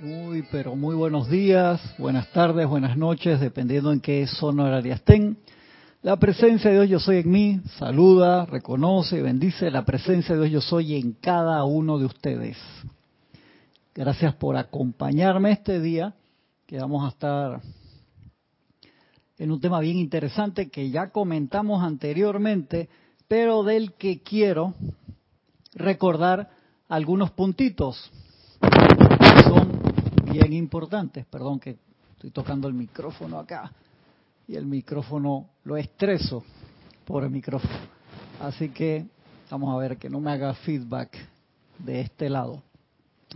Muy, pero muy buenos días, buenas tardes, buenas noches, dependiendo en qué zona horaria estén. La presencia de Dios yo soy en mí, saluda, reconoce, bendice la presencia de Dios yo soy en cada uno de ustedes. Gracias por acompañarme este día, que vamos a estar en un tema bien interesante que ya comentamos anteriormente, pero del que quiero recordar algunos puntitos bien importantes. Perdón que estoy tocando el micrófono acá y el micrófono lo estreso por el micrófono. Así que vamos a ver que no me haga feedback de este lado.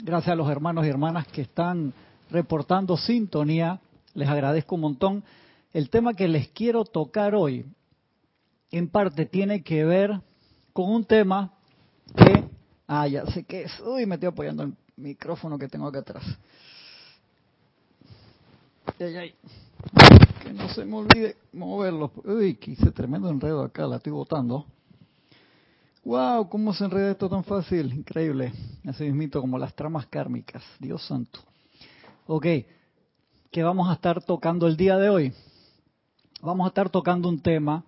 Gracias a los hermanos y hermanas que están reportando sintonía. Les agradezco un montón. El tema que les quiero tocar hoy, en parte, tiene que ver con un tema que... Ah, ya sé que es. Uy, me estoy apoyando el micrófono que tengo acá atrás. Que no se me olvide moverlo. Uy, que tremendo enredo acá, la estoy botando. Wow, cómo se enreda esto tan fácil, increíble. Así mismito como las tramas kármicas, Dios santo. Ok, ¿qué vamos a estar tocando el día de hoy? Vamos a estar tocando un tema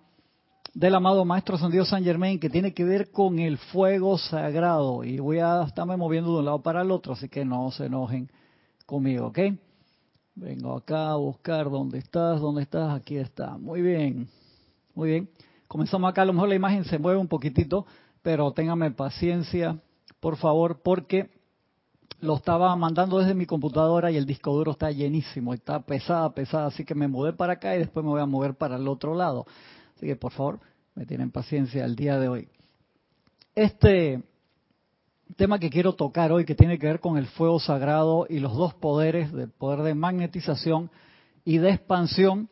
del amado Maestro San Dios San Germain que tiene que ver con el fuego sagrado. Y voy a estarme moviendo de un lado para el otro, así que no se enojen conmigo, ¿ok? Vengo acá a buscar dónde estás, dónde estás, aquí está. Muy bien, muy bien. Comenzamos acá, a lo mejor la imagen se mueve un poquitito, pero téngame paciencia, por favor, porque lo estaba mandando desde mi computadora y el disco duro está llenísimo, está pesada, pesada, así que me mudé para acá y después me voy a mover para el otro lado. Así que por favor, me tienen paciencia el día de hoy. Este tema que quiero tocar hoy, que tiene que ver con el fuego sagrado y los dos poderes, del poder de magnetización y de expansión,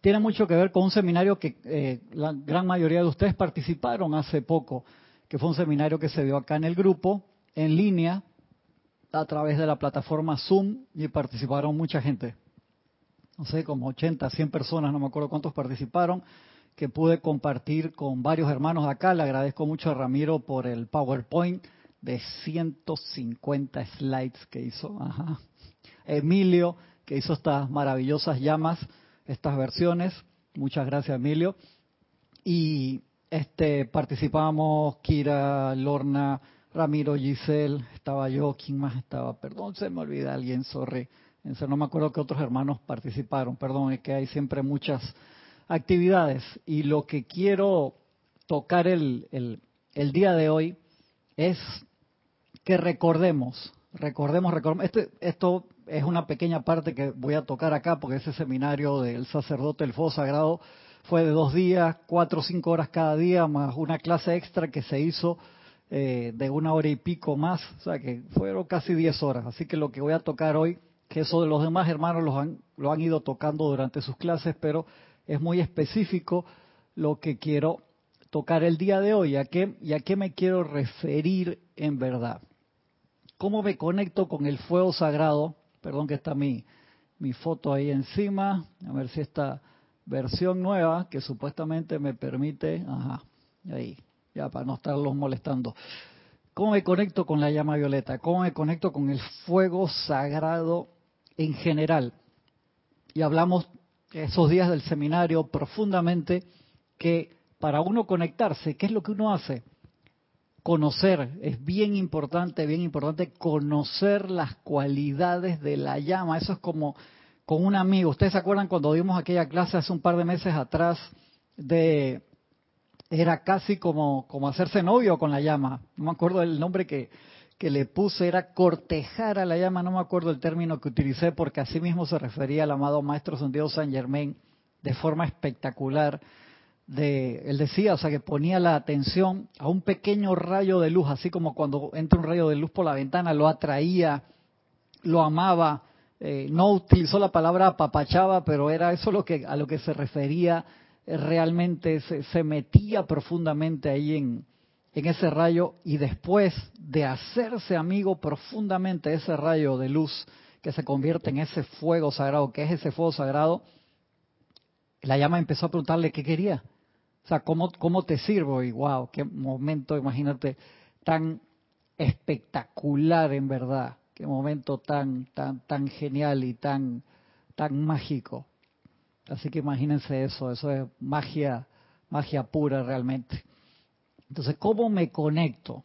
tiene mucho que ver con un seminario que eh, la gran mayoría de ustedes participaron hace poco, que fue un seminario que se dio acá en el grupo, en línea, a través de la plataforma Zoom, y participaron mucha gente. No sé, como 80, 100 personas, no me acuerdo cuántos participaron, que pude compartir con varios hermanos acá. Le agradezco mucho a Ramiro por el PowerPoint de 150 slides que hizo. Emilio, que hizo estas maravillosas llamas, estas versiones. Muchas gracias, Emilio. Y este participamos Kira, Lorna, Ramiro, Giselle, estaba yo, ¿quién más estaba? Perdón, se me olvida alguien, sorry. No me acuerdo que otros hermanos participaron, perdón, es que hay siempre muchas actividades. Y lo que quiero tocar el, el, el día de hoy es que recordemos, recordemos, recordemos, este, esto es una pequeña parte que voy a tocar acá porque ese seminario del sacerdote del fuego sagrado fue de dos días, cuatro o cinco horas cada día, más una clase extra que se hizo eh, de una hora y pico más, o sea que fueron casi diez horas. Así que lo que voy a tocar hoy, que eso de los demás hermanos los han, lo han ido tocando durante sus clases, pero es muy específico lo que quiero tocar el día de hoy, ¿a qué, y a qué me quiero referir en verdad. ¿Cómo me conecto con el fuego sagrado? Perdón que está mi, mi foto ahí encima. A ver si esta versión nueva que supuestamente me permite... Ajá, ahí, ya para no estarlos molestando. ¿Cómo me conecto con la llama violeta? ¿Cómo me conecto con el fuego sagrado en general? Y hablamos esos días del seminario profundamente que para uno conectarse, ¿qué es lo que uno hace? Conocer, es bien importante, bien importante conocer las cualidades de la llama. Eso es como con un amigo. ¿Ustedes se acuerdan cuando dimos aquella clase hace un par de meses atrás de era casi como, como hacerse novio con la llama? No me acuerdo el nombre que, que le puse, era cortejar a la llama, no me acuerdo el término que utilicé porque así mismo se refería al amado Maestro Santiago San Germain de forma espectacular de, él decía, o sea, que ponía la atención a un pequeño rayo de luz, así como cuando entra un rayo de luz por la ventana, lo atraía, lo amaba, eh, no utilizó la palabra apapachaba, pero era eso lo que, a lo que se refería eh, realmente, se, se, metía profundamente ahí en, en ese rayo y después de hacerse amigo profundamente de ese rayo de luz que se convierte en ese fuego sagrado, que es ese fuego sagrado, la llama empezó a preguntarle qué quería. O sea, ¿cómo, cómo te sirvo? Y wow, qué momento, imagínate, tan espectacular en verdad. qué momento tan, tan, tan genial y tan, tan mágico. Así que imagínense eso, eso es magia, magia pura realmente. Entonces, ¿cómo me conecto?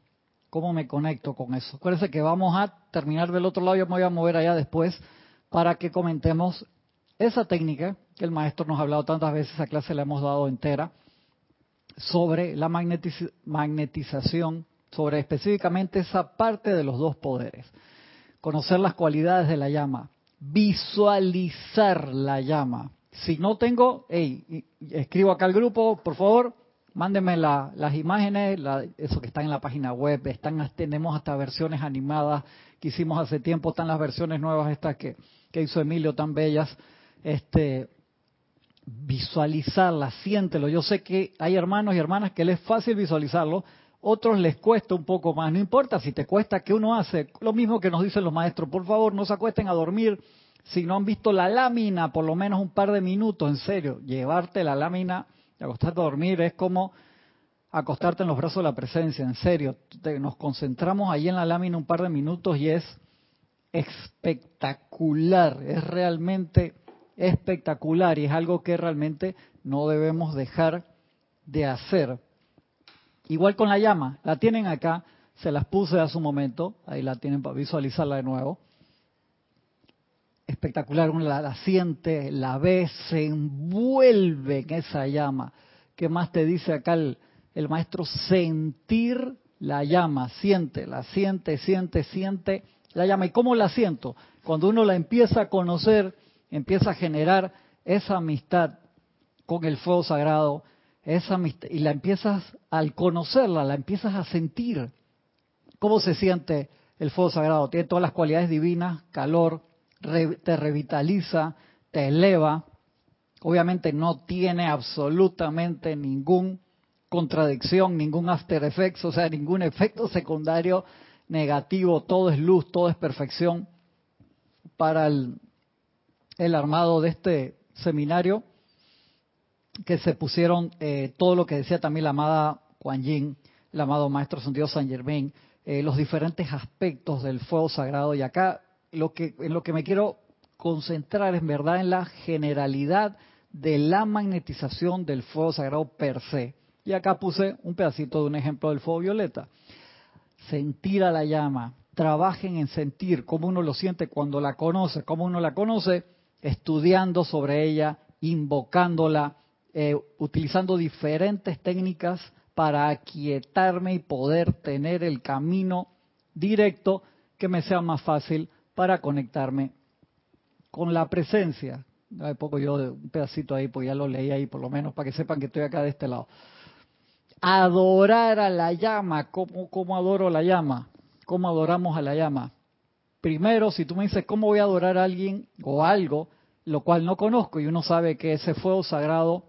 ¿Cómo me conecto con eso? Acuérdense que vamos a terminar del otro lado, yo me voy a mover allá después para que comentemos esa técnica que el maestro nos ha hablado tantas veces, esa clase la hemos dado entera, sobre la magnetización, sobre específicamente esa parte de los dos poderes. Conocer las cualidades de la llama, visualizar la llama. Si no tengo, hey, escribo acá al grupo, por favor, mándenme las imágenes, eso que está en la página web, están, tenemos hasta versiones animadas que hicimos hace tiempo, están las versiones nuevas estas que, que hizo Emilio tan bellas. Este, visualizarla, siéntelo. Yo sé que hay hermanos y hermanas que les es fácil visualizarlo, otros les cuesta un poco más. No importa si te cuesta, que uno hace? Lo mismo que nos dicen los maestros, por favor, no se acuesten a dormir si no han visto la lámina, por lo menos un par de minutos, en serio, llevarte la lámina y acostarte a dormir es como acostarte en los brazos de la presencia, en serio. Nos concentramos ahí en la lámina un par de minutos y es espectacular, es realmente espectacular y es algo que realmente no debemos dejar de hacer. Igual con la llama, la tienen acá, se las puse hace un momento, ahí la tienen para visualizarla de nuevo. Espectacular, uno la, siente, la ve, se envuelve en esa llama. ¿Qué más te dice acá el, el maestro? Sentir la llama, siente, la siente, siente, siente la llama. ¿Y cómo la siento? Cuando uno la empieza a conocer, empieza a generar esa amistad con el fuego sagrado, esa y la empiezas, al conocerla, la empiezas a sentir. ¿Cómo se siente el fuego sagrado? Tiene todas las cualidades divinas, calor, te revitaliza, te eleva. Obviamente no tiene absolutamente ningún contradicción, ningún after effects, o sea, ningún efecto secundario negativo, todo es luz, todo es perfección para el, el armado de este seminario, que se pusieron eh, todo lo que decía también la amada Kuan Yin, el amado Maestro Santiago San Germain, eh, los diferentes aspectos del fuego sagrado. Y acá lo que, en lo que me quiero concentrar es verdad en la generalidad de la magnetización del fuego sagrado per se. Y acá puse un pedacito de un ejemplo del fuego violeta. Sentir a la llama, trabajen en sentir cómo uno lo siente cuando la conoce, cómo uno la conoce, estudiando sobre ella, invocándola, eh, utilizando diferentes técnicas para aquietarme y poder tener el camino directo que me sea más fácil para conectarme con la presencia. Hay poco yo un pedacito ahí, pues ya lo leí ahí por lo menos para que sepan que estoy acá de este lado. Adorar a la llama, ¿cómo, cómo adoro la llama? ¿Cómo adoramos a la llama? Primero, si tú me dices, ¿cómo voy a adorar a alguien o algo, lo cual no conozco? Y uno sabe que ese fuego sagrado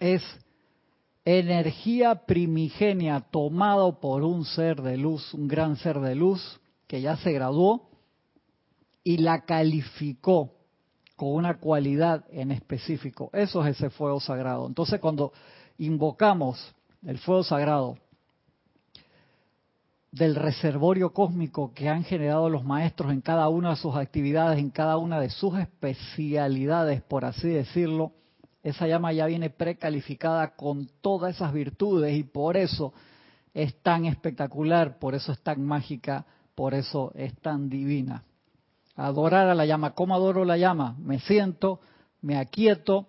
es energía primigenia tomado por un ser de luz, un gran ser de luz, que ya se graduó y la calificó con una cualidad en específico. Eso es ese fuego sagrado. Entonces cuando invocamos el fuego sagrado del reservorio cósmico que han generado los maestros en cada una de sus actividades, en cada una de sus especialidades, por así decirlo, esa llama ya viene precalificada con todas esas virtudes y por eso es tan espectacular, por eso es tan mágica, por eso es tan divina. Adorar a la llama. ¿Cómo adoro la llama? Me siento, me aquieto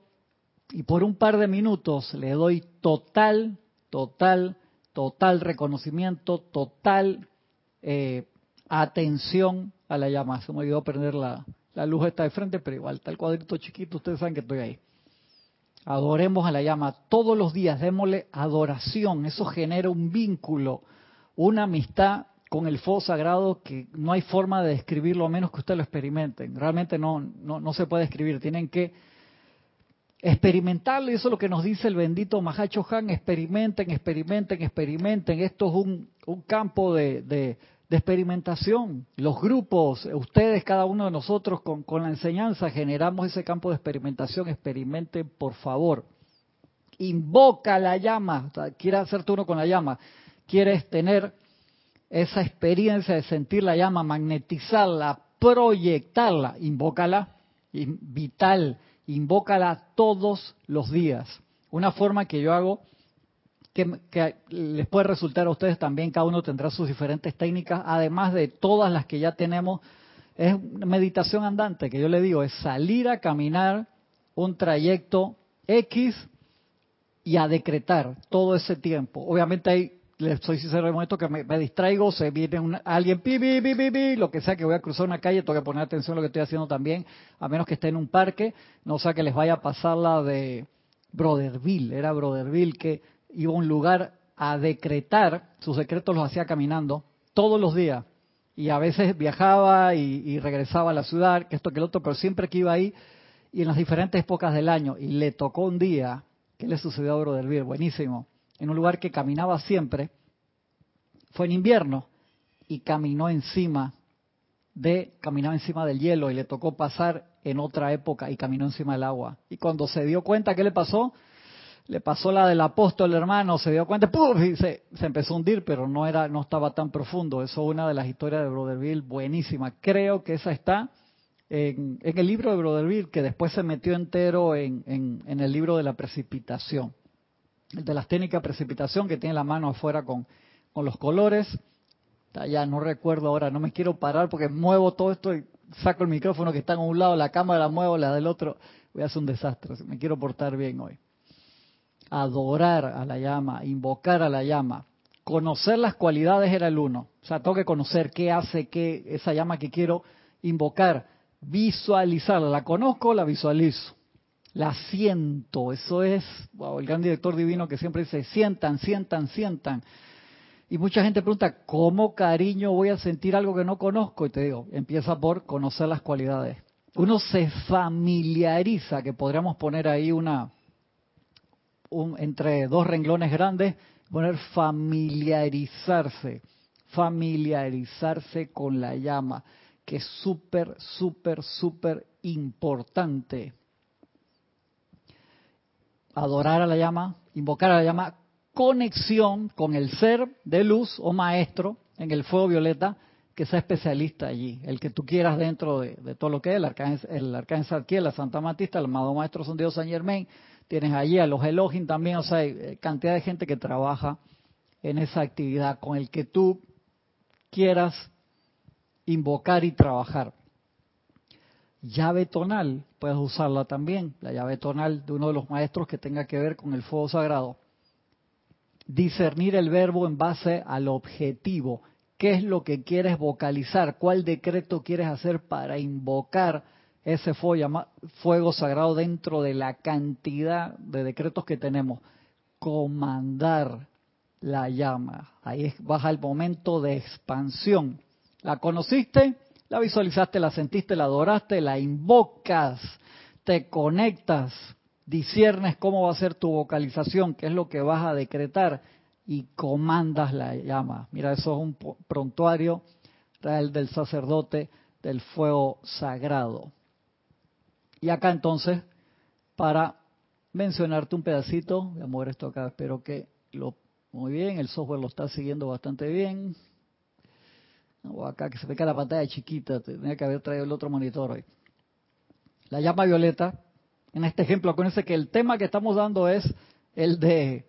y por un par de minutos le doy total, total, total reconocimiento, total eh, atención a la llama. Se me olvidó prender la, luz está de frente, pero igual está el cuadrito chiquito, ustedes saben que estoy ahí. Adoremos a la llama todos los días, démosle adoración, eso genera un vínculo, una amistad con el fuego sagrado que no hay forma de describirlo a menos que ustedes lo experimenten. Realmente no, no, no se puede escribir, tienen que experimentarlo y eso es lo que nos dice el bendito Mahacho Han, experimenten, experimenten, experimenten. Esto es un, campo de, experimentación. Los grupos, ustedes, cada uno de nosotros con, la enseñanza generamos ese campo de experimentación. Experimenten, por favor. Invoca la llama. quieres hacerte uno con la llama. Quieres tener esa experiencia de sentir la llama, magnetizarla, proyectarla, invócala, vital, invócala todos los días. Una forma que yo hago que, que, les puede resultar a ustedes también, cada uno tendrá sus diferentes técnicas, además de todas las que ya tenemos, es meditación andante, que yo le digo, es salir a caminar un trayecto X y a decretar todo ese tiempo. Obviamente hay les soy sincero el momento que me, distraigo, se viene un, alguien, pi, pi, pi, pi, lo que sea que voy a cruzar una calle, tengo que poner atención a lo que estoy haciendo también, a menos que esté en un parque, no sea que les vaya a pasar la de Broderville, era Broderville que iba a un lugar a decretar, sus decretos los hacía caminando todos los días, y a veces viajaba y, regresaba a la ciudad, que esto que el otro, pero siempre que iba ahí, y en las diferentes épocas del año, y le tocó un día, ¿qué le sucedió a Broderville? Buenísimo en un lugar que caminaba siempre, fue en invierno y caminó encima de, caminaba encima del hielo y le tocó pasar en otra época y caminó encima del agua. Y cuando se dio cuenta, ¿qué le pasó? Le pasó la del apóstol hermano, se dio cuenta, ¡pum! y se, empezó a hundir, pero no era, no estaba tan profundo. Eso es una de las historias de Broderville, buenísima. Creo que esa está en, el libro de Broderville, que después se metió entero en, en el libro de la precipitación de las técnicas de precipitación que tiene la mano afuera con, con los colores. Ya no recuerdo ahora, no me quiero parar porque muevo todo esto y saco el micrófono que está en un lado, la cámara la muevo, la del otro. Voy a hacer un desastre, me quiero portar bien hoy. Adorar a la llama, invocar a la llama. Conocer las cualidades era el uno. O sea, tengo que conocer qué hace qué, esa llama que quiero invocar. Visualizarla. La conozco, la visualizo la siento. Eso es el gran director divino que siempre dice, sientan, sientan, sientan. Y mucha gente pregunta, ¿cómo cariño voy a sentir algo que no conozco? Y te digo, empieza por conocer las cualidades. Uno se familiariza, que podríamos poner ahí una, entre dos renglones grandes, poner familiarizarse, familiarizarse con la llama, que es súper, súper, súper importante adorar a la llama, invocar a la llama, conexión con el ser de luz o maestro en el fuego violeta que sea especialista allí, el que tú quieras dentro de, todo lo que es el arcángel, el arcángel la Santa Matista, el amado maestro son Dios San Germain, tienes allí a los Elohim también, o sea, hay eh, cantidad de gente que trabaja en esa actividad con el que tú quieras invocar y trabajar llave tonal, puedes usarla también, la llave tonal de uno de los maestros que tenga que ver con el fuego sagrado. Discernir el verbo en base al objetivo. ¿Qué es lo que quieres vocalizar? ¿Cuál decreto quieres hacer para invocar ese fuego, sagrado dentro de la cantidad de decretos que tenemos? Comandar la llama. Ahí baja el momento de expansión. ¿La conociste? La visualizaste, la sentiste, la adoraste, la invocas, te conectas, disiernes cómo va a ser tu vocalización, qué es lo que vas a decretar y comandas la llama. Mira, eso es un prontuario real del sacerdote del fuego sagrado. Y acá entonces, para mencionarte un pedacito, voy a mover esto acá, espero que lo muy bien, el software lo está siguiendo bastante bien. O acá que se ve la pantalla chiquita, tenía que haber traído el otro monitor hoy. La llama violeta, en este ejemplo, acuérdense que el tema que estamos dando es el de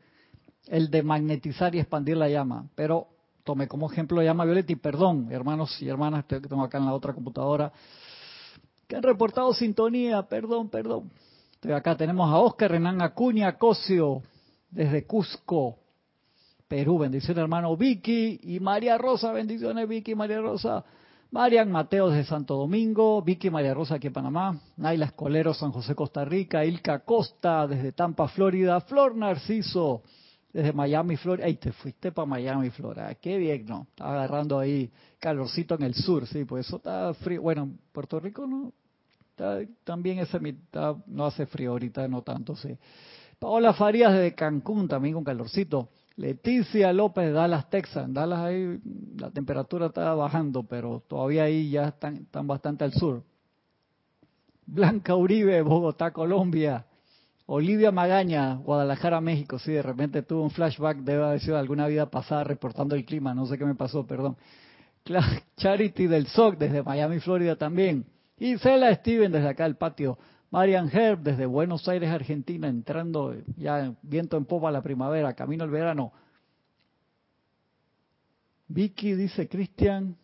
el de magnetizar y expandir la llama, pero tomé como ejemplo la llama violeta y perdón, hermanos y hermanas, que tengo acá en la otra computadora, que han reportado sintonía, perdón, perdón. Estoy acá tenemos a Oscar Renan Acuña Cosio, desde Cusco, Perú, bendiciones hermano Vicky y María Rosa, bendiciones Vicky y María Rosa. Marian Mateo desde Santo Domingo, Vicky María Rosa aquí en Panamá, Naila Escolero, San José, Costa Rica, Ilka Costa desde Tampa, Florida, Flor Narciso desde Miami, Florida. Ay, te fuiste para Miami, Florida. Qué bien, ¿no? Estaba agarrando ahí calorcito en el sur, sí, pues eso está frío. Bueno, Puerto Rico no, también ese mitad no hace frío ahorita, no tanto, sí. Paola Farías desde Cancún, también con calorcito. Leticia López, Dallas, Texas. Dallas ahí la temperatura está bajando, pero todavía ahí ya están, están bastante al sur. Blanca Uribe, Bogotá, Colombia. Olivia Magaña, Guadalajara, México. Sí, de repente tuve un flashback, debe haber sido alguna vida pasada reportando el clima, no sé qué me pasó, perdón. Charity del SOC desde Miami, Florida también. Y Cela Steven desde acá del patio. Marian Herb desde Buenos Aires, Argentina, entrando ya viento en popa la primavera, camino al verano. Vicky dice Cristian,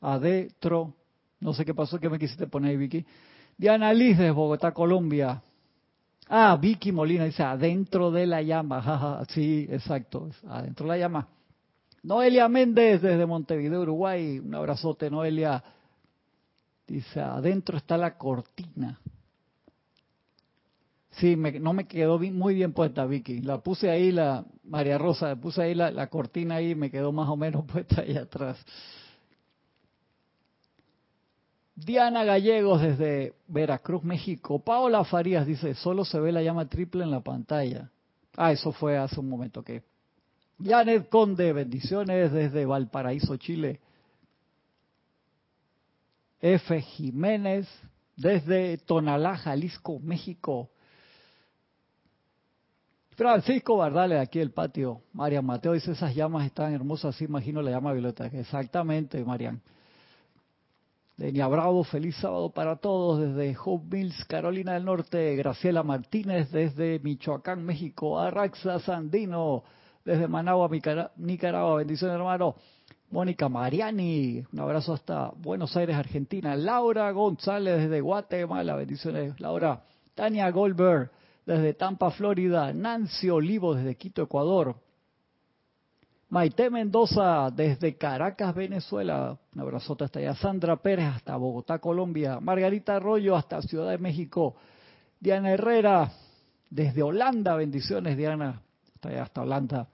adentro, no sé qué pasó, que me quisiste poner ahí, Vicky. Diana Liz desde Bogotá, Colombia. Ah, Vicky Molina dice, adentro de la llama. sí, exacto, adentro de la llama. Noelia Méndez desde Montevideo, Uruguay. Un abrazote, Noelia. Dice, adentro está la cortina. Sí, no me quedó muy bien puesta, Vicky. La puse ahí, la María Rosa, puse ahí la, la cortina ahí y me quedó más o menos puesta ahí atrás. Diana Gallegos desde Veracruz, México. Paola Farías dice, solo se ve la llama triple en la pantalla. Ah, eso fue hace un momento que. Janet Conde, bendiciones desde Valparaíso, Chile. F. Jiménez desde Tonalá, Jalisco, México. Francisco Bardales, aquí el patio. Marian Mateo dice, esas llamas están hermosas, así imagino la llama violeta. Exactamente, Marian. Denia Bravo, feliz sábado para todos desde Hope Mills, Carolina del Norte. Graciela Martínez desde Michoacán, México. Arraxa Sandino desde Managua, Nicaragua. Bendiciones, hermano. Mónica Mariani, un abrazo hasta Buenos Aires, Argentina. Laura González desde Guatemala. Bendiciones, Laura. Tania Goldberg desde Tampa, Florida. Nancy Olivo desde Quito, Ecuador. Maite Mendoza desde Caracas, Venezuela. Un abrazote hasta allá. Sandra Pérez hasta Bogotá, Colombia. Margarita Arroyo hasta Ciudad de México. Diana Herrera desde Holanda. Bendiciones, Diana. Hasta allá, hasta Holanda.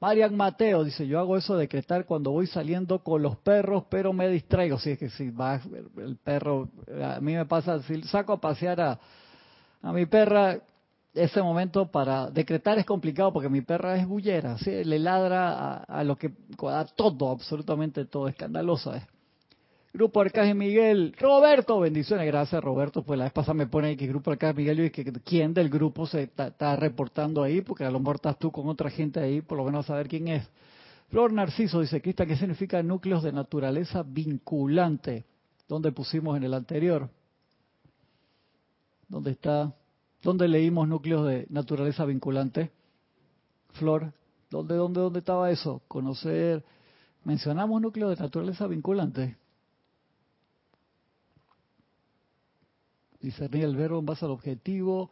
Marian Mateo dice, yo hago eso de decretar cuando voy saliendo con los perros, pero me distraigo. Si es que si va el perro, a mí me pasa, si saco a pasear a, a mi perra, ese momento para decretar es complicado porque mi perra es bullera, le ladra a, lo que a todo, absolutamente todo, escandalosa. ¿eh? Grupo Arcángel Miguel, Roberto, bendiciones, gracias Roberto, pues la vez pasada me pone que Grupo Arcángel Miguel y que quién del grupo se está, reportando ahí, porque a lo mejor estás tú con otra gente ahí, por lo menos saber quién es. Flor Narciso dice, Cristian, ¿qué significa núcleos de naturaleza vinculante? ¿Dónde pusimos en el anterior? ¿Dónde está? ¿Dónde leímos núcleos de naturaleza vinculante? Flor, ¿dónde, dónde, dónde estaba eso? Conocer. ¿Mencionamos núcleos de naturaleza vinculante? Discernir el verbo en base al objetivo,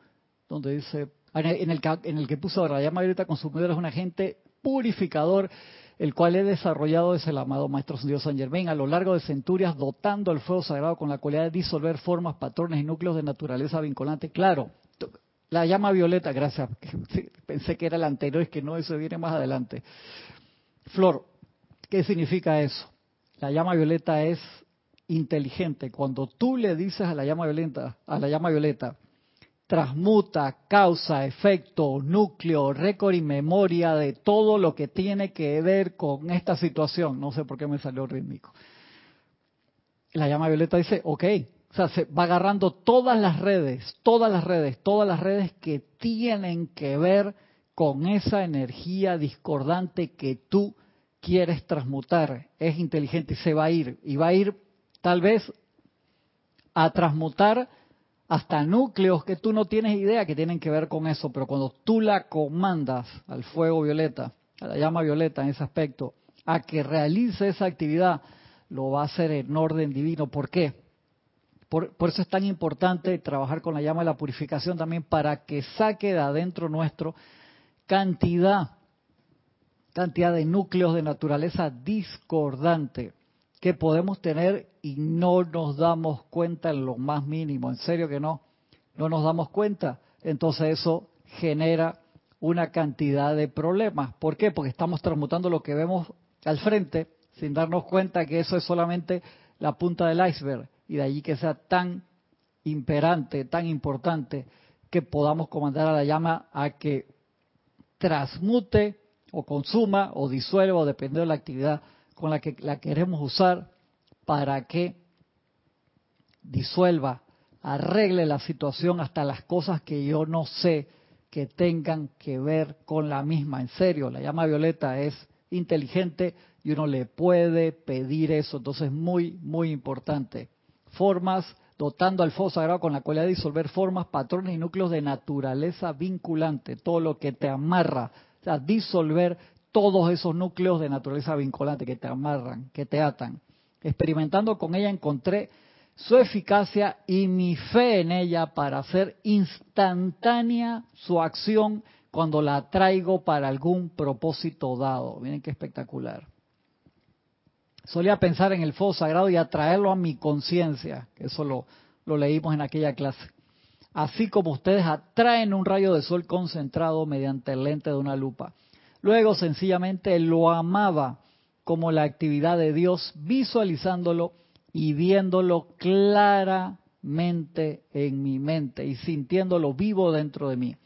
donde dice, en el, en el que puso ahora, la llama violeta consumidora es un agente purificador el cual he desarrollado desde el amado Maestro Dios San Germain a lo largo de centurias, dotando al fuego sagrado con la cualidad de disolver formas, patrones y núcleos de naturaleza vinculante. Claro, la llama violeta, gracias, pensé que era la anterior, es que no, eso viene más adelante. Flor, ¿qué significa eso? La llama violeta es inteligente. Cuando tú le dices a la llama violeta, a la llama violeta, transmuta, causa, efecto, núcleo, récord y memoria de todo lo que tiene que ver con esta situación. No sé por qué me salió rítmico. La llama violeta dice, ok, o sea, se va agarrando todas las redes, todas las redes, todas las redes que tienen que ver con esa energía discordante que tú quieres transmutar. Es inteligente y se va a ir. Y va a ir tal vez a transmutar hasta núcleos que tú no tienes idea que tienen que ver con eso, pero cuando tú la comandas al fuego violeta, a la llama violeta en ese aspecto, a que realice esa actividad, lo va a hacer en orden divino. ¿Por qué? Por, por, eso es tan importante trabajar con la llama de la purificación también para que saque de adentro nuestro cantidad, cantidad de núcleos de naturaleza discordante que podemos tener y no nos damos cuenta en lo más mínimo, en serio que no, no nos damos cuenta, entonces eso genera una cantidad de problemas. ¿Por qué? Porque estamos transmutando lo que vemos al frente sin darnos cuenta que eso es solamente la punta del iceberg y de allí que sea tan imperante, tan importante que podamos comandar a la llama a que transmute o consuma o disuelva, o dependiendo de la actividad con la que la queremos usar, para que disuelva arregle la situación hasta las cosas que yo no sé que tengan que ver con la misma. En serio, la llama violeta es inteligente y uno le puede pedir eso. Entonces, muy, muy importante. Formas, dotando al fuego sagrado con la cualidad de disolver formas, patrones y núcleos de naturaleza vinculante, todo lo que te amarra. O sea, disolver todos esos núcleos de naturaleza vinculante que te amarran, que te atan. Experimentando con ella encontré su eficacia y mi fe en ella para hacer instantánea su acción cuando la traigo para algún propósito dado. Miren qué espectacular. Solía pensar en el fuego sagrado y atraerlo a mi conciencia, eso lo, lo leímos en aquella clase. Así como ustedes atraen un rayo de sol concentrado mediante el lente de una lupa. Luego sencillamente lo amaba como la actividad de Dios, visualizándolo y viéndolo claramente en mi mente y sintiéndolo vivo dentro de mí.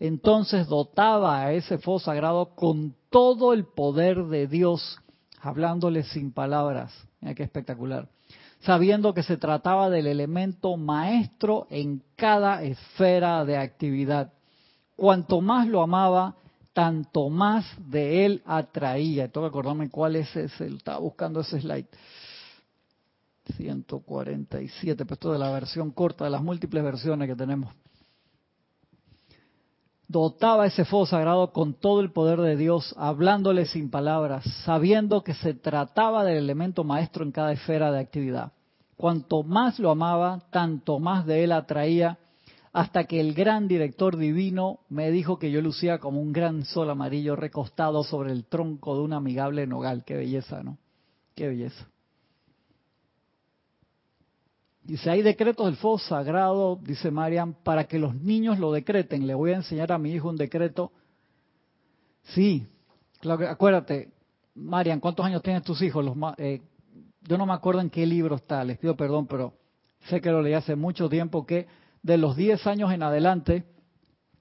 Entonces dotaba a ese fuego sagrado con todo el poder de Dios, hablándole sin palabras. Mira qué espectacular. Sabiendo que se trataba del elemento maestro en cada esfera de actividad. Cuanto más lo amaba, tanto más de él atraía. Tengo que acordarme cuál es ese, estaba buscando ese slide. 147, pero esto de la versión corta, de las múltiples versiones que tenemos. Dotaba ese fuego sagrado con todo el poder de Dios, hablándole sin palabras, sabiendo que se trataba del elemento maestro en cada esfera de actividad. Cuanto más lo amaba, tanto más de él atraía, hasta que el gran director divino me dijo que yo lucía como un gran sol amarillo recostado sobre el tronco de un amigable nogal. Qué belleza, ¿no? Qué belleza. Dice, hay decretos del fuego sagrado, dice Marian, para que los niños lo decreten. Le voy a enseñar a mi hijo un decreto. Sí, claro, acuérdate, Marian, ¿cuántos años tienen tus hijos? Los, eh, yo no me acuerdo en qué libro está, les pido perdón, pero sé que lo leí hace mucho tiempo, que de los 10 años en adelante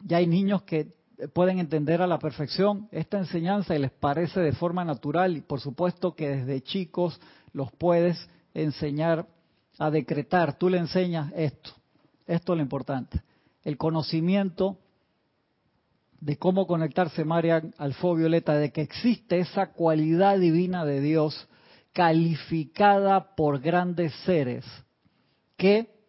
ya hay niños que pueden entender a la perfección esta enseñanza y les parece de forma natural y por supuesto que desde chicos los puedes enseñar a decretar, tú le enseñas esto, esto es lo importante, el conocimiento de cómo conectarse, María, al violeta, de que existe esa cualidad divina de Dios calificada por grandes seres que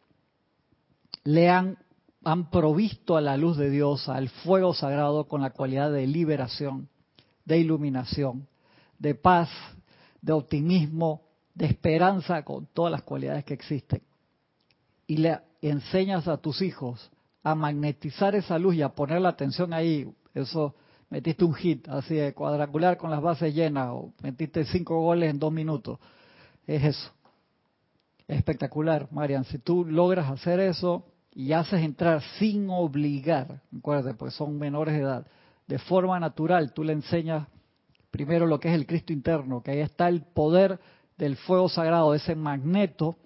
le han, han provisto a la luz de Dios, al fuego sagrado, con la cualidad de liberación, de iluminación, de paz, de optimismo, de esperanza con todas las cualidades que existen. Y le enseñas a tus hijos a magnetizar esa luz y a poner la atención ahí. Eso, metiste un hit así de cuadrangular con las bases llenas o metiste cinco goles en dos minutos. Es eso. espectacular, Marian. Si tú logras hacer eso y haces entrar sin obligar, acuérdate, porque son menores de edad, de forma natural, tú le enseñas primero lo que es el Cristo interno, que ahí está el poder del fuego sagrado, ese magneto,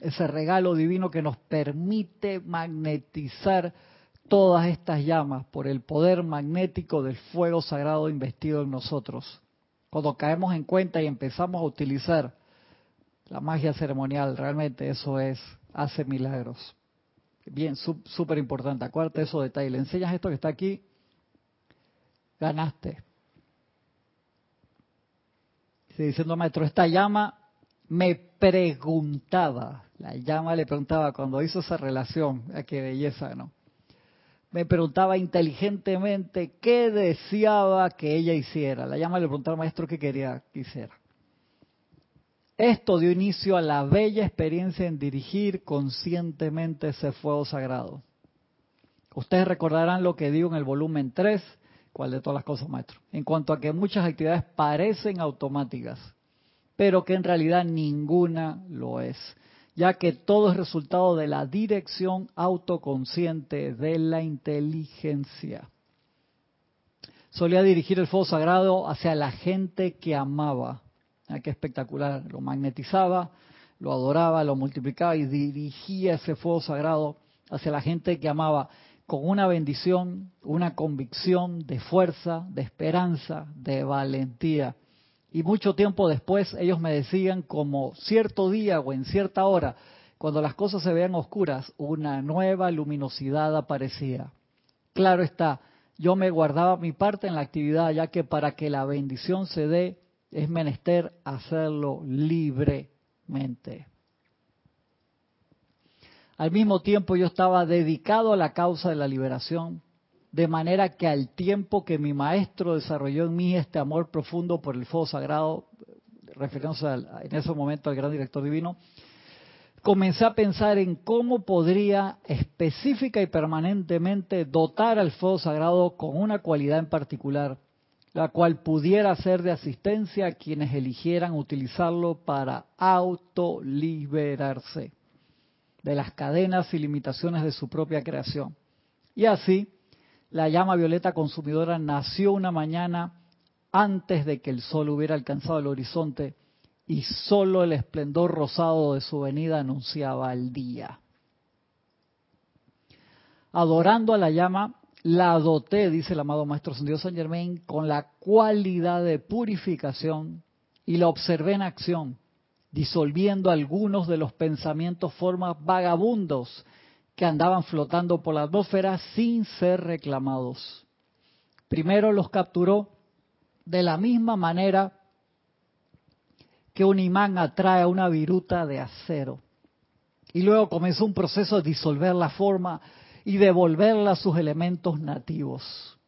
ese regalo divino que nos permite magnetizar todas estas llamas por el poder magnético del fuego sagrado investido en nosotros. Cuando caemos en cuenta y empezamos a utilizar la magia ceremonial, realmente eso es, hace milagros. Bien, súper importante. Acuérdate eso detalle. Le enseñas esto que está aquí, ganaste. Sigue diciendo, maestro, esta llama me preguntaba, la llama le preguntaba cuando hizo esa relación, a qué belleza, ¿no? Me preguntaba inteligentemente qué deseaba que ella hiciera. La llama le preguntaba al maestro qué quería que hiciera. Esto dio inicio a la bella experiencia en dirigir conscientemente ese fuego sagrado. Ustedes recordarán lo que digo en el volumen 3, ¿Cuál de todas las cosas, maestro? En cuanto a que muchas actividades parecen automáticas, pero que en realidad ninguna lo es, ya que todo es resultado de la dirección autoconsciente de la inteligencia. Solía dirigir el fuego sagrado hacia la gente que amaba. Ah, qué espectacular. Lo magnetizaba, lo adoraba, lo multiplicaba y dirigía ese fuego sagrado hacia la gente que amaba con una bendición, una convicción de fuerza, de esperanza, de valentía. Y mucho tiempo después ellos me decían como cierto día o en cierta hora, cuando las cosas se vean oscuras, una nueva luminosidad aparecía. Claro está, yo me guardaba mi parte en la actividad, ya que para que la bendición se dé, es menester hacerlo libremente. Al mismo tiempo yo estaba dedicado a la causa de la liberación, de manera que al tiempo que mi maestro desarrolló en mí este amor profundo por el fuego sagrado, refiriéndose en ese momento al gran director divino, comencé a pensar en cómo podría específica y permanentemente dotar al fuego sagrado con una cualidad en particular, la cual pudiera ser de asistencia a quienes eligieran utilizarlo para autoliberarse de las cadenas y limitaciones de su propia creación. Y así, la llama violeta consumidora nació una mañana antes de que el sol hubiera alcanzado el horizonte y solo el esplendor rosado de su venida anunciaba el día. Adorando a la llama, la doté, dice el amado Maestro Dios San Germain, con la cualidad de purificación y la observé en acción, disolviendo algunos de los pensamientos, formas vagabundos que andaban flotando por la atmósfera sin ser reclamados. Primero los capturó de la misma manera que un imán atrae a una viruta de acero. Y luego comenzó un proceso de disolver la forma y devolverla a sus elementos nativos.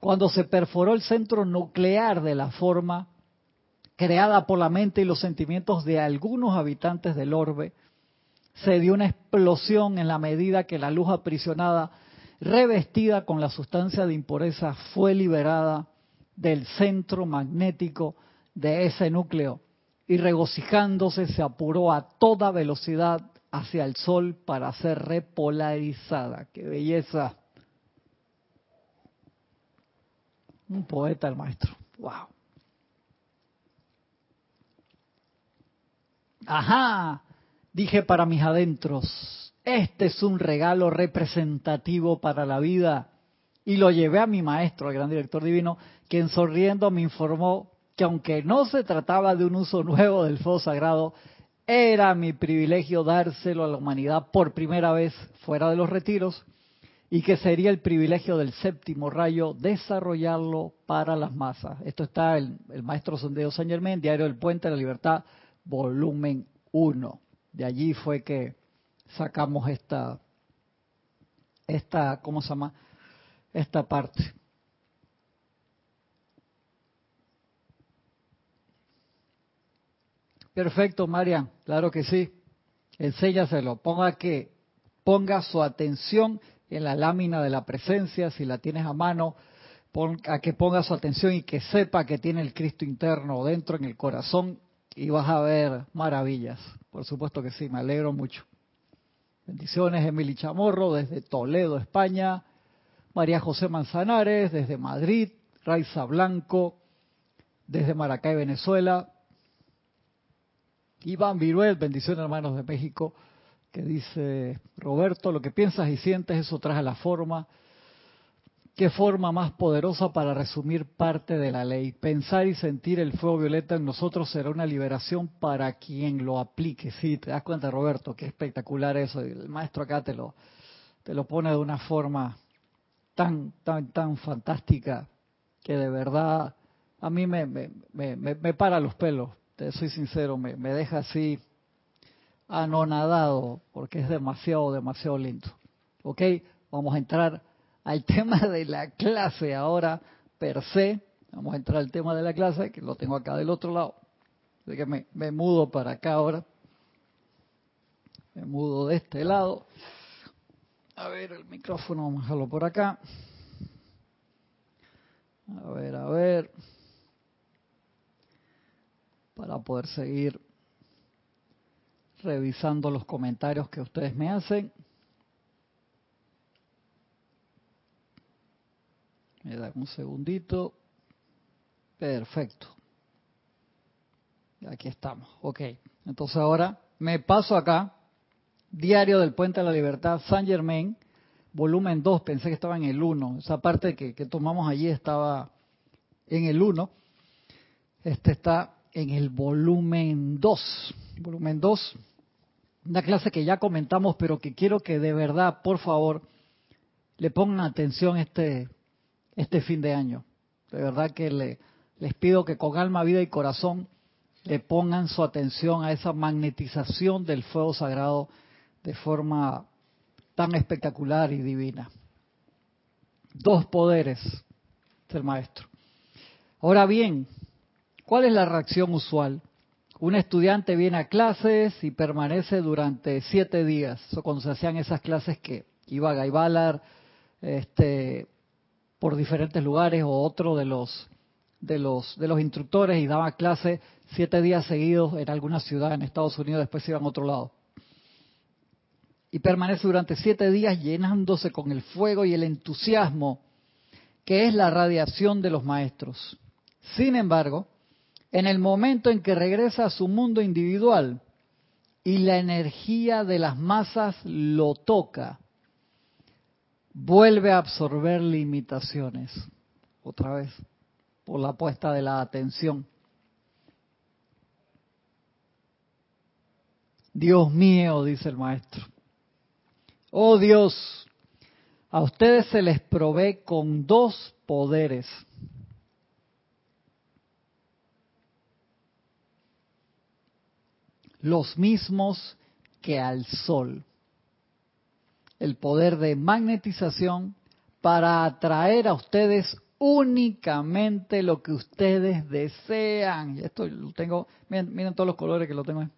Cuando se perforó el centro nuclear de la forma, creada por la mente y los sentimientos de algunos habitantes del orbe, se dio una explosión en la medida que la luz aprisionada, revestida con la sustancia de impureza, fue liberada del centro magnético de ese núcleo y regocijándose se apuró a toda velocidad hacia el sol para ser repolarizada. ¡Qué belleza! Un poeta el maestro. ¡Wow! Ajá, dije para mis adentros, este es un regalo representativo para la vida. Y lo llevé a mi maestro, el gran director divino, quien sonriendo me informó que aunque no se trataba de un uso nuevo del fuego sagrado, era mi privilegio dárselo a la humanidad por primera vez fuera de los retiros y que sería el privilegio del séptimo rayo desarrollarlo para las masas. Esto está en el Maestro Sondeo San Germán, Diario del Puente de la Libertad, volumen 1. De allí fue que sacamos esta, esta, ¿cómo se llama? Esta parte. Perfecto, Marian, claro que sí. Enséñaselo, ponga que ponga su atención en la lámina de la presencia, si la tienes a mano, a que ponga su atención y que sepa que tiene el Cristo interno dentro en el corazón y vas a ver maravillas. Por supuesto que sí, me alegro mucho. Bendiciones, Emily Chamorro, desde Toledo, España. María José Manzanares, desde Madrid. Raiza Blanco, desde Maracay, Venezuela. Iván Viruel, bendiciones hermanos de México, que dice, Roberto, lo que piensas y sientes, eso trae la forma. ¿Qué forma más poderosa para resumir parte de la ley? Pensar y sentir el fuego violeta en nosotros será una liberación para quien lo aplique. Sí, te das cuenta, Roberto, qué espectacular eso. El maestro acá te lo, te lo pone de una forma tan, tan, tan fantástica que de verdad a mí me, me, me, me para los pelos soy sincero, me, me deja así anonadado porque es demasiado, demasiado lindo. ¿Ok? Vamos a entrar al tema de la clase ahora, per se. Vamos a entrar al tema de la clase, que lo tengo acá del otro lado. Así que me, me mudo para acá ahora. Me mudo de este lado. A ver, el micrófono, vamos a dejarlo por acá. A ver, a ver para poder seguir revisando los comentarios que ustedes me hacen. Me da un segundito. Perfecto. Aquí estamos. Ok. Entonces ahora me paso acá. Diario del Puente de la Libertad, San Germain, volumen 2. Pensé que estaba en el 1. Esa parte que, que tomamos allí estaba en el 1. Este está en el volumen 2. Volumen 2. una clase que ya comentamos, pero que quiero que de verdad, por favor, le pongan atención este, este fin de año. De verdad que le, les pido que con alma, vida y corazón le pongan su atención a esa magnetización del fuego sagrado de forma tan espectacular y divina. Dos poderes, el maestro. Ahora bien, ¿cuál es la reacción usual? Un estudiante viene a clases y permanece durante siete días. Eso cuando se hacían esas clases que iba a Gaibalar este, por diferentes lugares o otro de los de los de los instructores y daba clase siete días seguidos en alguna ciudad en Estados Unidos, después se iban a otro lado. Y permanece durante siete días llenándose con el fuego y el entusiasmo que es la radiación de los maestros. Sin embargo, en el momento en que regresa a su mundo individual y la energía de las masas lo toca, vuelve a absorber limitaciones, otra vez, por la puesta de la atención. Dios mío, dice el maestro. Oh Dios, a ustedes se les provee con dos poderes los mismos que al Sol. El poder de magnetización para atraer a ustedes únicamente lo que ustedes desean. Y esto lo tengo, miren, todos los colores que lo tengo.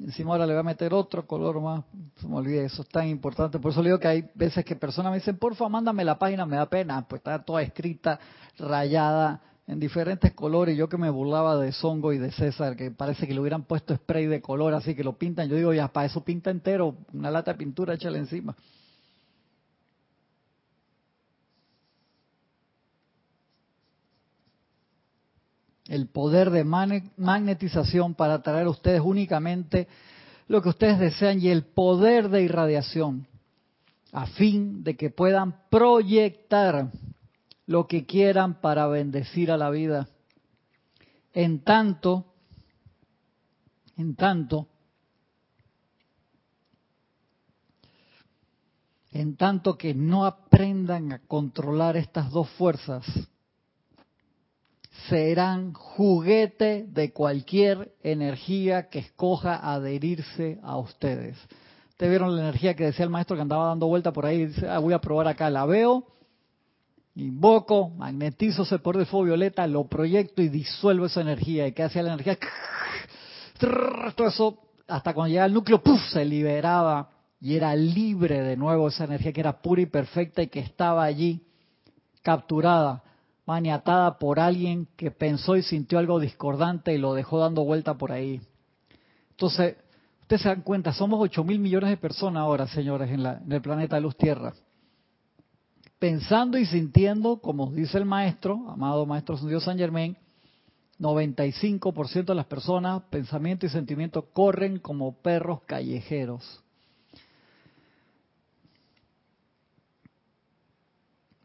Encima ahora le voy a meter otro color más. Se me olvide, eso es tan importante. Por eso le digo que hay veces que personas me dicen, porfa, mándame la página, me da pena. Pues está toda escrita, rayada, en diferentes colores. Yo que me burlaba de Songo y de César, que parece que le hubieran puesto spray de color, así que lo pintan. Yo digo, ya, para eso pinta entero, una lata de pintura, échale encima. El poder de magnetización para atraer a ustedes únicamente lo que ustedes desean y el poder de irradiación a fin de que puedan proyectar lo que quieran para bendecir a la vida. En tanto, en tanto, en tanto que no aprendan a controlar estas dos fuerzas, serán juguete de cualquier energía que escoja adherirse a ustedes. Ustedes vieron la energía que decía el maestro que andaba dando vuelta por ahí, dice, ah, voy a probar acá, la veo, Invoco, magnetizo ese poder de fuego violeta, lo proyecto y disuelvo esa energía. ¿Y qué hacía la energía? Todo eso, hasta cuando llegaba al núcleo, ¡puf! se liberaba y era libre de nuevo esa energía que era pura y perfecta y que estaba allí capturada, maniatada por alguien que pensó y sintió algo discordante y lo dejó dando vuelta por ahí. Entonces, ustedes se dan cuenta, somos 8 mil millones de personas ahora, señores, en, la, en el planeta Luz Tierra pensando y sintiendo, como dice el maestro, amado maestro Dios San Germain, 95% de las personas, pensamiento y sentimiento, corren como perros callejeros.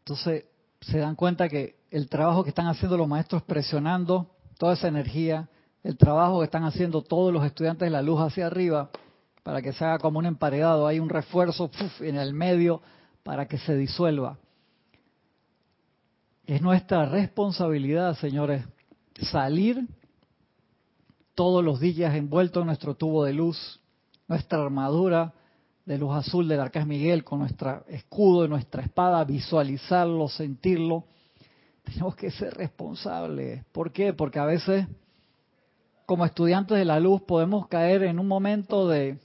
Entonces, se dan cuenta que el trabajo que están haciendo los maestros presionando toda esa energía, el trabajo que están haciendo todos los estudiantes de la luz hacia arriba, para que se haga como un emparedado, hay un refuerzo en el medio para que se disuelva. Es nuestra responsabilidad, señores, salir todos los días envuelto en nuestro tubo de luz, nuestra armadura de luz azul del Arcángel Miguel, con nuestro escudo y nuestra espada, visualizarlo, sentirlo. Tenemos que ser responsables. ¿Por qué? Porque a veces, como estudiantes de la luz, podemos caer en un momento de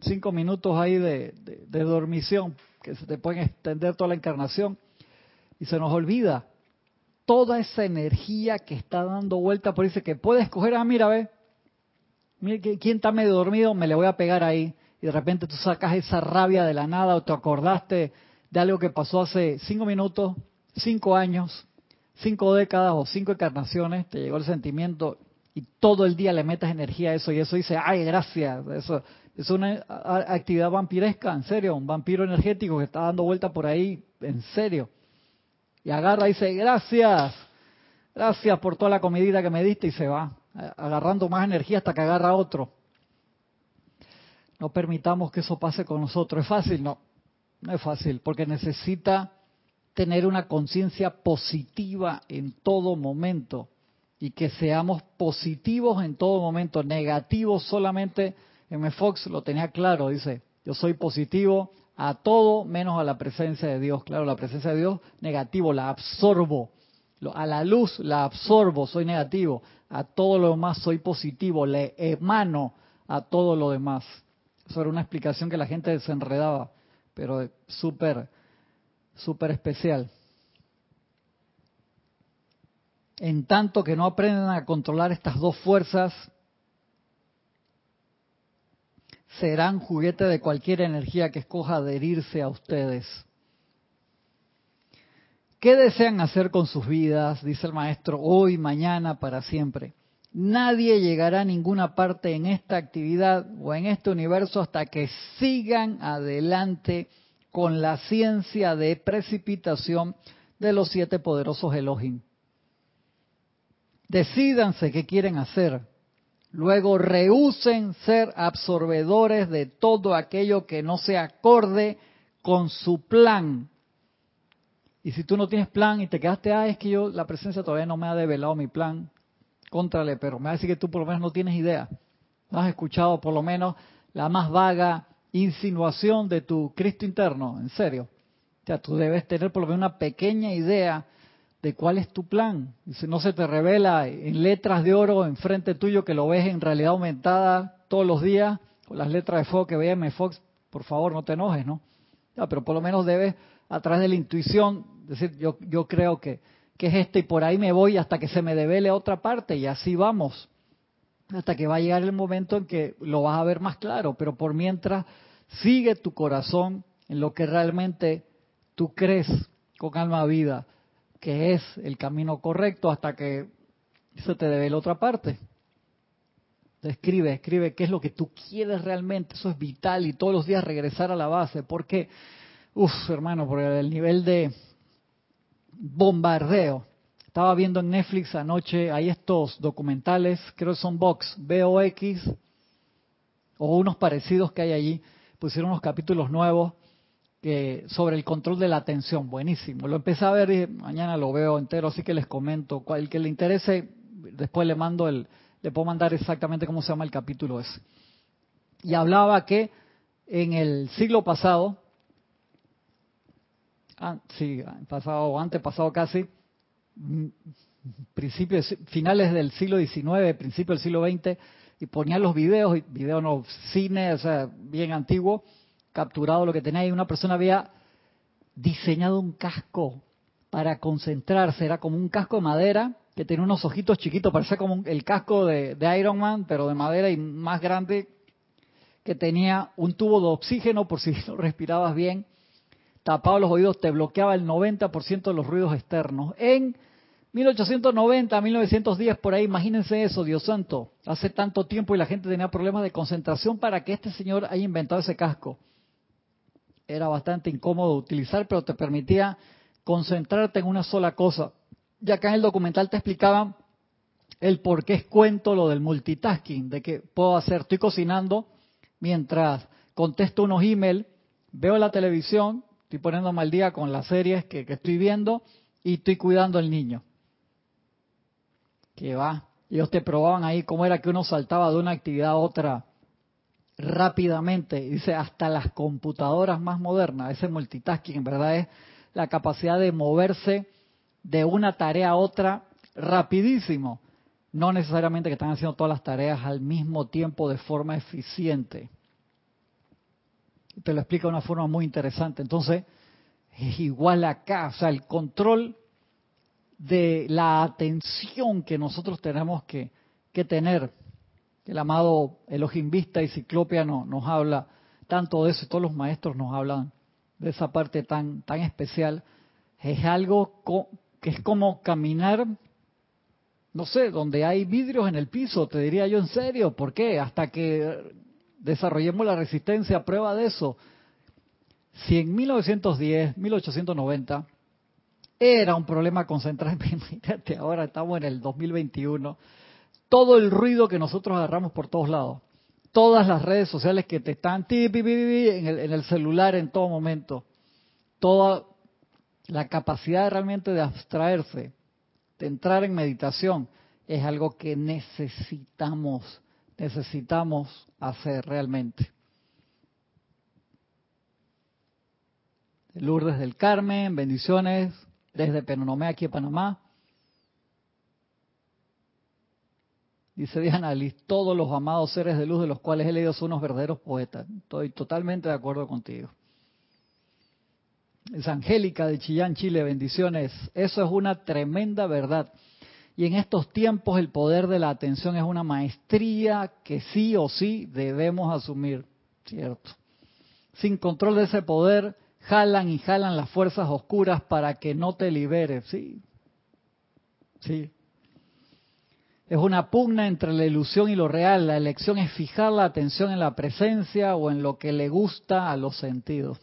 cinco minutos ahí de, de dormición, que se te pueden extender toda la encarnación y se nos olvida toda esa energía que está dando vuelta por dice que puede escoger, ah, mira, ve, mira, quién está medio dormido, me le voy a pegar ahí. Y de repente tú sacas esa rabia de la nada o te acordaste de algo que pasó hace cinco minutos, cinco años, cinco décadas o cinco encarnaciones, te llegó el sentimiento y todo el día le metes energía a eso y eso dice, ay, gracias, eso es una actividad vampiresca, en serio, un vampiro energético que está dando vuelta por ahí, en serio. Y agarra y dice, gracias, gracias por toda la comidita que me diste y se va, agarrando más energía hasta que agarra otro. No permitamos que eso pase con nosotros. ¿Es fácil? No, no es fácil, porque necesita tener una conciencia positiva en todo momento y que seamos positivos en todo momento, negativos solamente. M. Fox lo tenía claro, dice, yo soy positivo a todo menos a la presencia de Dios. Claro, la presencia de Dios negativo, la absorbo. A la luz la absorbo, soy negativo. A todo lo demás soy positivo, le emano a todo lo demás. Eso era una explicación que la gente desenredaba, pero súper, súper especial. En tanto que no aprendan a controlar estas dos fuerzas, serán juguete de cualquier energía que escoja adherirse a ustedes. ¿Qué desean hacer con sus vidas? Dice el maestro, hoy, mañana, para siempre. Nadie llegará a ninguna parte en esta actividad o en este universo hasta que sigan adelante con la ciencia de precipitación de los siete poderosos Elohim. Decídanse qué quieren hacer. Luego rehúsen ser absorbedores de todo aquello que no se acorde con su plan. Y si tú no tienes plan y te quedaste, ah, es que yo, la presencia todavía no me ha develado mi plan, contrale, pero me decir que tú por lo menos no tienes idea. No has escuchado por lo menos la más vaga insinuación de tu Cristo interno, en serio. O sea, tú debes tener por lo menos una pequeña idea de cuál es tu plan. Si no se te revela en letras de oro enfrente tuyo que lo ves en realidad aumentada todos los días, con las letras de fuego que ve M. Fox, por favor no te enojes, ¿no? Pero por lo menos debes, a través de la intuición, decir, yo, yo creo que, es esto y por ahí me voy hasta que se me devele otra parte y así vamos. Hasta que va a llegar el momento en que lo vas a ver más claro, pero por mientras sigue tu corazón en lo que realmente tú crees con alma vida que es el camino correcto hasta que se te debe la otra parte. Escribe, escribe qué es lo que tú quieres realmente, eso es vital y todos los días regresar a la base, porque, uff, hermano, por el nivel de bombardeo. Estaba viendo en Netflix anoche, hay estos documentales, creo que son Vox, VOX, o unos parecidos que hay allí, pusieron unos capítulos nuevos sobre el control de la atención. Buenísimo. Lo empecé a ver y mañana lo veo entero, así que les comento. El que le interese, después le mando el, le puedo mandar exactamente cómo se llama el capítulo ese. Y hablaba que en el siglo pasado, ah, sí, pasado, antepasado casi, principios, finales del siglo XIX, principios del siglo XX, y ponían los videos, videos no, cine, o sea, bien antiguo, capturado lo que tenía y una persona había diseñado un casco para concentrarse, era como un casco de madera que tenía unos ojitos chiquitos, parecía como el casco de, Iron Man, pero de madera y más grande, que tenía un tubo de oxígeno por si respirabas bien, tapado los oídos, te bloqueaba el 90% de los ruidos externos. En 1890, 1910, por ahí, imagínense eso, Dios santo, hace tanto tiempo y la gente tenía problemas de concentración para que este señor haya inventado ese casco era bastante incómodo utilizar, pero te permitía concentrarte en una sola cosa. Y acá en el documental te explicaban el por qué es cuento lo del multitasking, de que puedo hacer, estoy cocinando mientras contesto unos emails, veo la televisión, estoy poniéndome al día con las series que, que estoy viendo y estoy cuidando al niño. Que va. Ellos te probaban ahí cómo era que uno saltaba de una actividad a otra rápidamente. Dice, hasta las computadoras más modernas, ese multitasking en verdad es la capacidad de moverse de una tarea a otra rapidísimo. No necesariamente que están haciendo todas las tareas al mismo tiempo de forma eficiente. Te lo explica de una forma muy interesante. Entonces, es igual acá, o sea, el control de la atención que nosotros tenemos que, que tener el amado Elohim Vista y Ciclopia nos habla tanto de eso, y todos los maestros nos hablan de esa parte tan, tan especial. Es algo que es como caminar, no sé, donde hay vidrios en el piso, te diría yo en serio, ¿por qué? Hasta que desarrollemos la resistencia a prueba de eso. Si en 1910, 1890, era un problema concentrar, imagínate, ahora estamos en el 2021 todo el ruido que nosotros agarramos por todos lados. todas las redes sociales que te están en el, en el celular en todo momento. Toda la capacidad realmente de abstraerse, de entrar en meditación, es algo que necesitamos, necesitamos hacer realmente. Lourdes del Carmen, bendiciones desde Penonomé, aquí en Panamá. Dice Diana Liz, todos los amados seres de luz de los cuales he leído son unos verdaderos poetas. Estoy totalmente de acuerdo contigo. Es Angélica de Chillán, Chile, bendiciones. Eso es una tremenda verdad. Y en estos tiempos el poder de la atención es una maestría que sí o sí debemos asumir, ¿cierto? Sin control de ese poder, jalan y jalan las fuerzas oscuras para que no te liberes, sí. Sí. Es una pugna entre la ilusión y lo real. La elección es fijar la atención en la presencia o en lo que le gusta a los sentidos.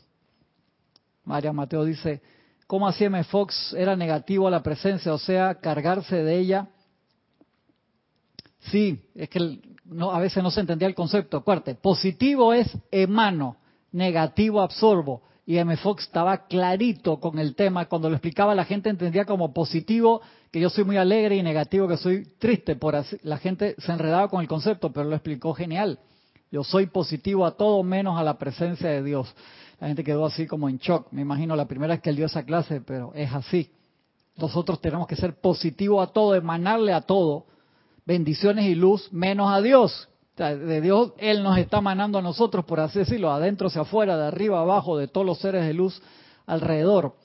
María Mateo dice, ¿cómo así M. Fox era negativo a la presencia, o sea, cargarse de ella? Sí, es que no, a veces no se entendía el concepto. Acuérdate, positivo es emano, negativo absorbo. Y M. Fox estaba clarito con el tema. Cuando lo explicaba, la gente entendía como positivo que yo soy muy alegre y negativo que soy triste. Por así, la gente se enredaba con el concepto, pero lo explicó genial. Yo soy positivo a todo menos a la presencia de Dios. La gente quedó así como en shock. Me imagino la primera vez que él dio esa clase, pero es así. Nosotros tenemos que ser positivos a todo, emanarle a todo bendiciones y luz, menos a Dios. De Dios, Él nos está emanando a nosotros, por así decirlo, adentro hacia afuera, de arriba abajo, de todos los seres de luz alrededor.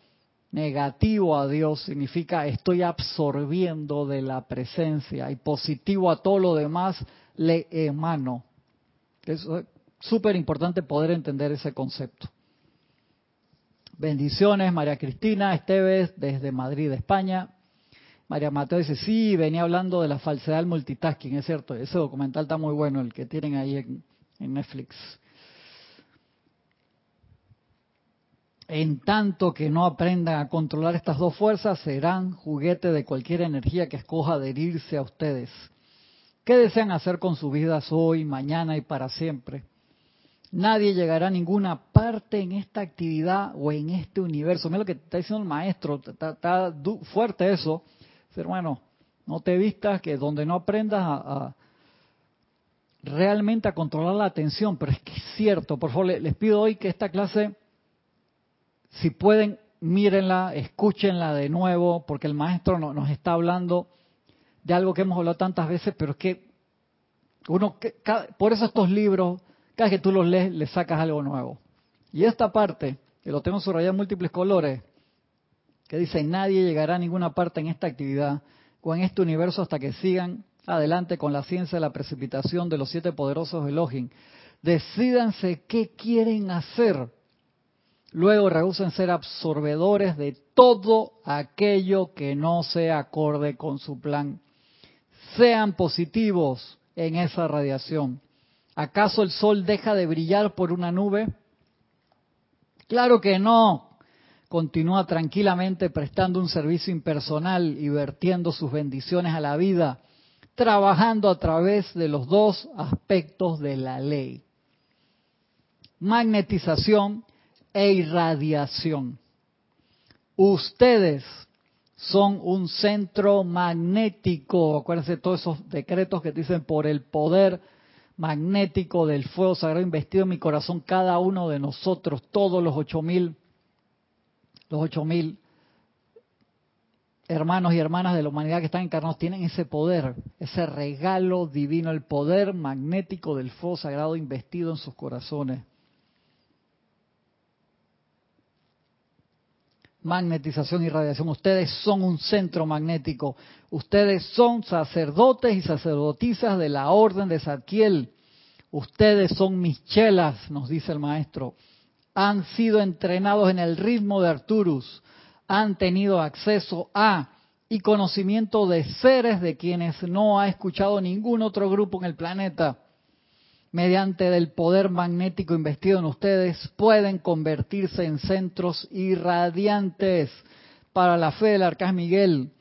Negativo a Dios significa estoy absorbiendo de la presencia y positivo a todo lo demás le emano. Es súper importante poder entender ese concepto. Bendiciones, María Cristina Esteves, desde Madrid, España. María Mateo dice, sí, venía hablando de la falsedad del multitasking, es cierto, ese documental está muy bueno, el que tienen ahí en, en Netflix. En tanto que no aprendan a controlar estas dos fuerzas, serán juguete de cualquier energía que escoja adherirse a ustedes. ¿Qué desean hacer con sus vidas hoy, mañana y para siempre? Nadie llegará a ninguna parte en esta actividad o en este universo. Mira lo que está diciendo el maestro, está, fuerte eso. Hermano, no te vistas que donde no aprendas a, realmente a controlar la atención, pero es que es cierto, por favor, les pido hoy que esta clase, si pueden, mírenla, escúchenla de nuevo, porque el maestro nos está hablando de algo que hemos hablado tantas veces, pero es que uno, por eso estos libros cada vez que tú los lees, le sacas algo nuevo. Y esta parte, que lo tengo subrayado en múltiples colores, dice, nadie llegará a ninguna parte en esta actividad o en este universo hasta que sigan adelante con la ciencia de la precipitación de los siete poderosos Elohim. Decídanse qué quieren hacer. Luego rehúsen ser absorbedores de todo aquello que no sea acorde con su plan. Sean positivos en esa radiación. ¿Acaso el sol deja de brillar por una nube? Claro que no. Continúa tranquilamente prestando un servicio impersonal y vertiendo sus bendiciones a la vida, trabajando a través de los dos aspectos de la ley. Magnetización e irradiación. Ustedes son un centro magnético. Acuérdense todos esos decretos que dicen por el poder magnético del fuego sagrado investido en mi corazón, cada uno de nosotros, todos los ocho mil, los ocho mil hermanos y hermanas de la humanidad que están encarnados tienen ese poder, ese regalo divino, el poder magnético del fuego sagrado investido en sus corazones. magnetización y radiación. Ustedes son un centro magnético. Ustedes son sacerdotes y sacerdotisas de la orden de Zadkiel. Ustedes son mis chelas, nos dice el maestro. Han sido entrenados en el ritmo de Arturus. Han tenido acceso a y conocimiento de seres de quienes no ha escuchado ningún otro grupo en el planeta mediante del poder magnético investido en ustedes, pueden convertirse en centros irradiantes para la fe del Arcángel Miguel,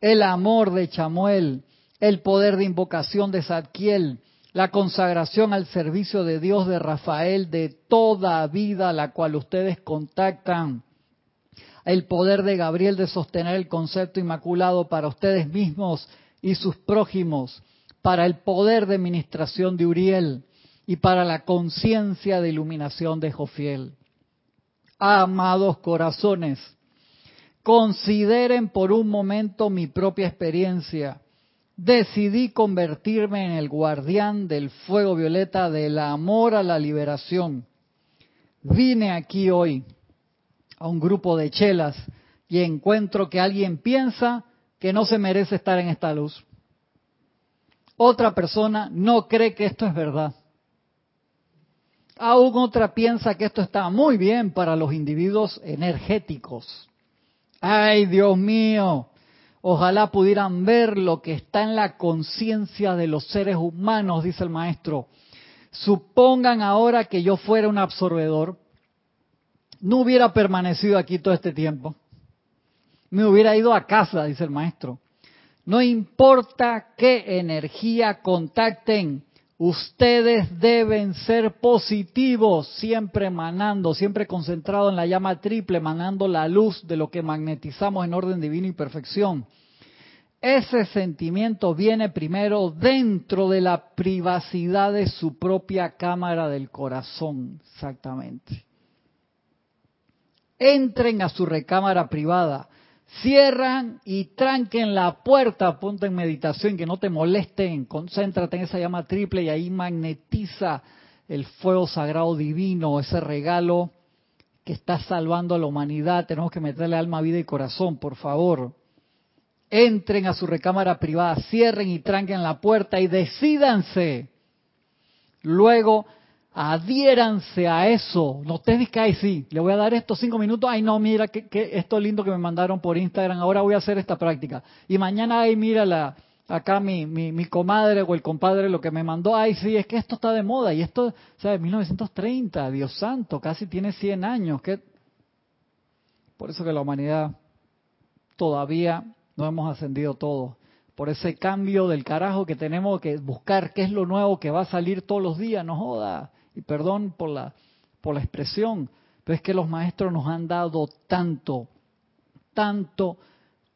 el amor de Chamuel, el poder de invocación de Zadkiel, la consagración al servicio de Dios de Rafael de toda vida, la cual ustedes contactan, el poder de Gabriel de sostener el concepto inmaculado para ustedes mismos y sus prójimos, para el poder de ministración de Uriel y para la conciencia de iluminación de Jofiel. Amados corazones, consideren por un momento mi propia experiencia decidí convertirme en el guardián del fuego violeta del amor a la liberación. Vine aquí hoy a un grupo de chelas y encuentro que alguien piensa que no se merece estar en esta luz. Otra persona no cree que esto es verdad. Aún otra piensa que esto está muy bien para los individuos energéticos. Ay, Dios mío, Ojalá pudieran ver lo que está en la conciencia de los seres humanos, dice el maestro. Supongan ahora que yo fuera un absorbedor, no hubiera permanecido aquí todo este tiempo. Me hubiera ido a casa, dice el maestro. No importa qué energía contacten, ustedes deben ser positivos, siempre emanando, siempre concentrado en la llama triple, emanando la luz de lo que magnetizamos en orden divino y perfección. Ese sentimiento viene primero dentro de la privacidad de su propia cámara del corazón, exactamente. Entren a su recámara privada, cierran y tranquen la puerta, ponte en meditación, que no te molesten, concéntrate en esa llama triple y ahí magnetiza el fuego sagrado divino, ese regalo que está salvando a la humanidad. Tenemos que meterle alma, vida y corazón, por favor. Entren a su recámara privada, cierren y tranquen la puerta y decídanse. Luego adhiéranse a eso. No te que, ay, sí, le voy a dar estos cinco minutos. Ay, no, mira, que, esto lindo que me mandaron por Instagram. Ahora voy a hacer esta práctica. Y mañana, ay, mira la, acá mi, mi, mi, comadre o el compadre lo que me mandó. Ay, sí, es que esto está de moda. Y esto, ¿sabes? 1930, Dios santo, casi tiene 100 años. que Por eso que la humanidad todavía no hemos ascendido todos por ese cambio del carajo que tenemos que buscar qué es lo nuevo que va a salir todos los días, no joda y perdón por la, por la expresión, pero es que los maestros nos han dado tanto, tanto,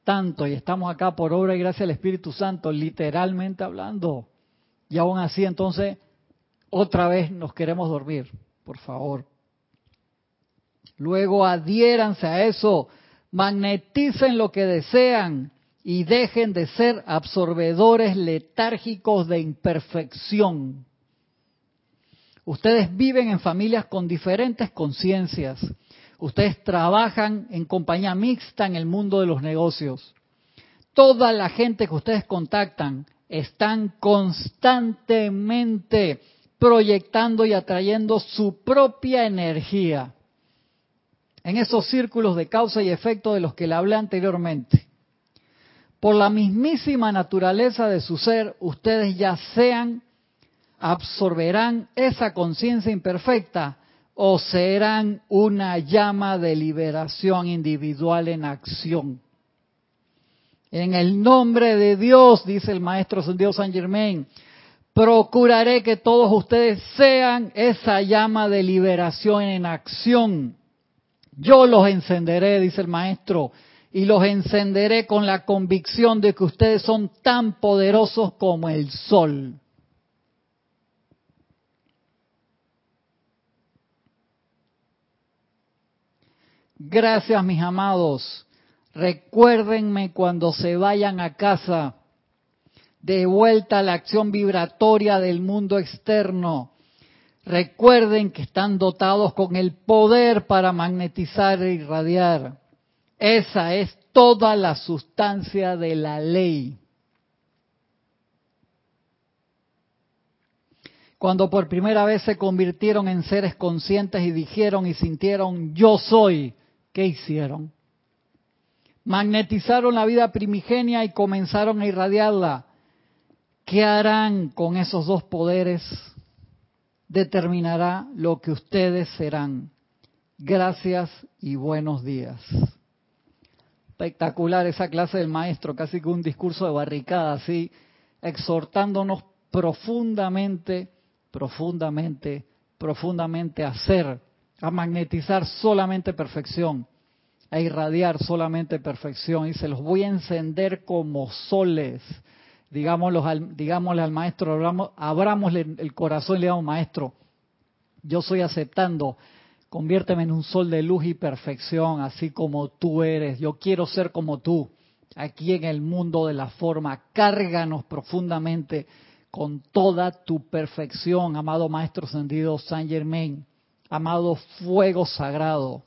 tanto, y estamos acá por obra y gracia del Espíritu Santo, literalmente hablando. Y aún así, entonces, otra vez nos queremos dormir, por favor. Luego adhiéranse a eso, magneticen lo que desean y dejen de ser absorbedores letárgicos de imperfección. Ustedes viven en familias con diferentes conciencias. Ustedes trabajan en compañía mixta en el mundo de los negocios. Toda la gente que ustedes contactan están constantemente proyectando y atrayendo su propia energía en esos círculos de causa y efecto de los que le hablé anteriormente. Por la mismísima naturaleza de su ser, ustedes ya sean absorberán esa conciencia imperfecta o serán una llama de liberación individual en acción. En el nombre de Dios, dice el maestro Dios San Germain, procuraré que todos ustedes sean esa llama de liberación en acción. Yo los encenderé, dice el maestro, y los encenderé con la convicción de que ustedes son tan poderosos como el sol. Gracias, mis amados. Recuérdenme cuando se vayan a casa, de vuelta a la acción vibratoria del mundo externo. Recuerden que están dotados con el poder para magnetizar e irradiar. Esa es toda la sustancia de la ley. Cuando por primera vez se convirtieron en seres conscientes y dijeron y sintieron yo soy, ¿qué hicieron? Magnetizaron la vida primigenia y comenzaron a irradiarla. ¿Qué harán con esos dos poderes? Determinará lo que ustedes serán. Gracias y buenos días. Espectacular esa clase del maestro, casi que un discurso de barricada, así, exhortándonos profundamente, profundamente, profundamente a ser, a magnetizar solamente perfección, a irradiar solamente perfección. Y se los voy a encender como soles. Digámosle al, digámosle al maestro, abramosle el corazón y le damos, maestro, yo soy aceptando Conviérteme en un sol de luz y perfección, así como tú eres. Yo quiero ser como tú, aquí en el mundo de la forma. Cárganos profundamente con toda tu perfección, amado Maestro Ascendido Saint Germain, amado fuego sagrado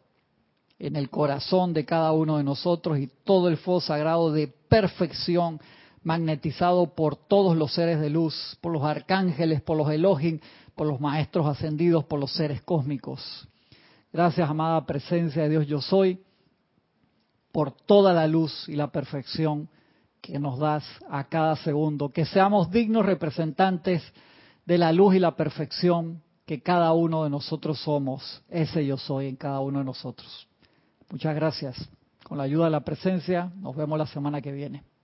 en el corazón de cada uno de nosotros y todo el fuego sagrado de perfección magnetizado por todos los seres de luz, por los arcángeles, por los Elohim, por los maestros ascendidos, por los seres cósmicos. Gracias, amada presencia de Dios yo soy, por toda la luz y la perfección que nos das a cada segundo. Que seamos dignos representantes de la luz y la perfección que cada uno de nosotros somos. Ese yo soy en cada uno de nosotros. Muchas gracias. Con la ayuda de la presencia, nos vemos la semana que viene.